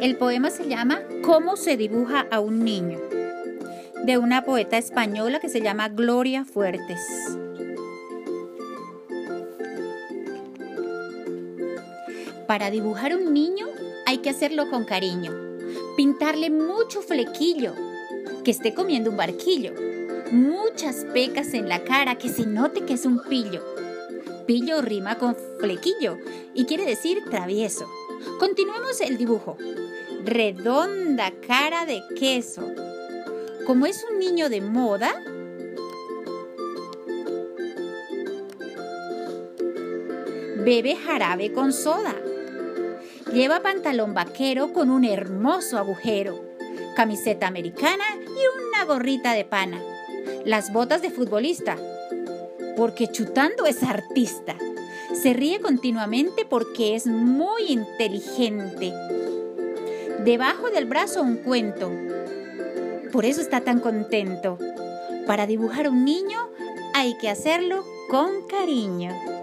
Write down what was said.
El poema se llama ¿Cómo se dibuja a un niño? de una poeta española que se llama Gloria Fuertes. Para dibujar un niño hay que hacerlo con cariño, pintarle mucho flequillo, que esté comiendo un barquillo, muchas pecas en la cara, que se note que es un pillo. Pillo rima con flequillo y quiere decir travieso. Continuemos el dibujo. Redonda cara de queso. Como es un niño de moda, bebe jarabe con soda. Lleva pantalón vaquero con un hermoso agujero, camiseta americana y una gorrita de pana. Las botas de futbolista, porque chutando es artista. Se ríe continuamente porque es muy inteligente. Debajo del brazo un cuento. Por eso está tan contento. Para dibujar un niño hay que hacerlo con cariño.